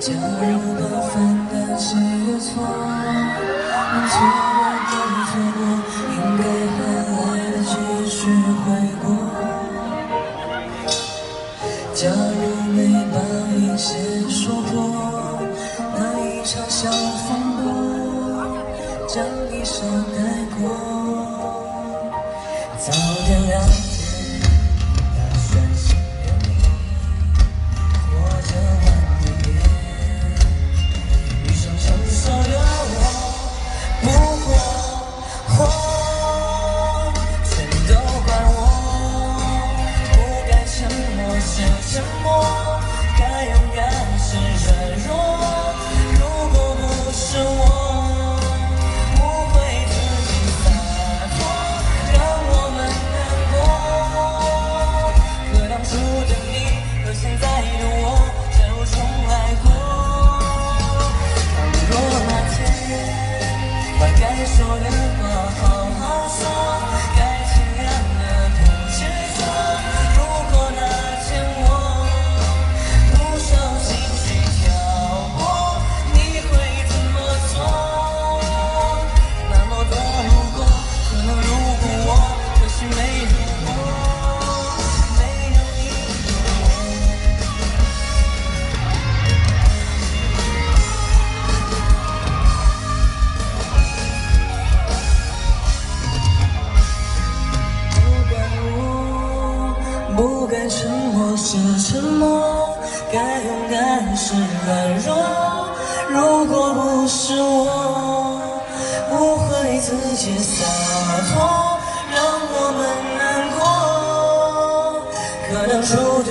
假如把犯的几个错，能错过都错过，应该还来得及去悔过。假如没把一切说破，那一场小风波，将一生带过，早点了把该沉默是沉默，该勇敢是软弱。如果不是我误会自己洒脱，让我们难过。可当初的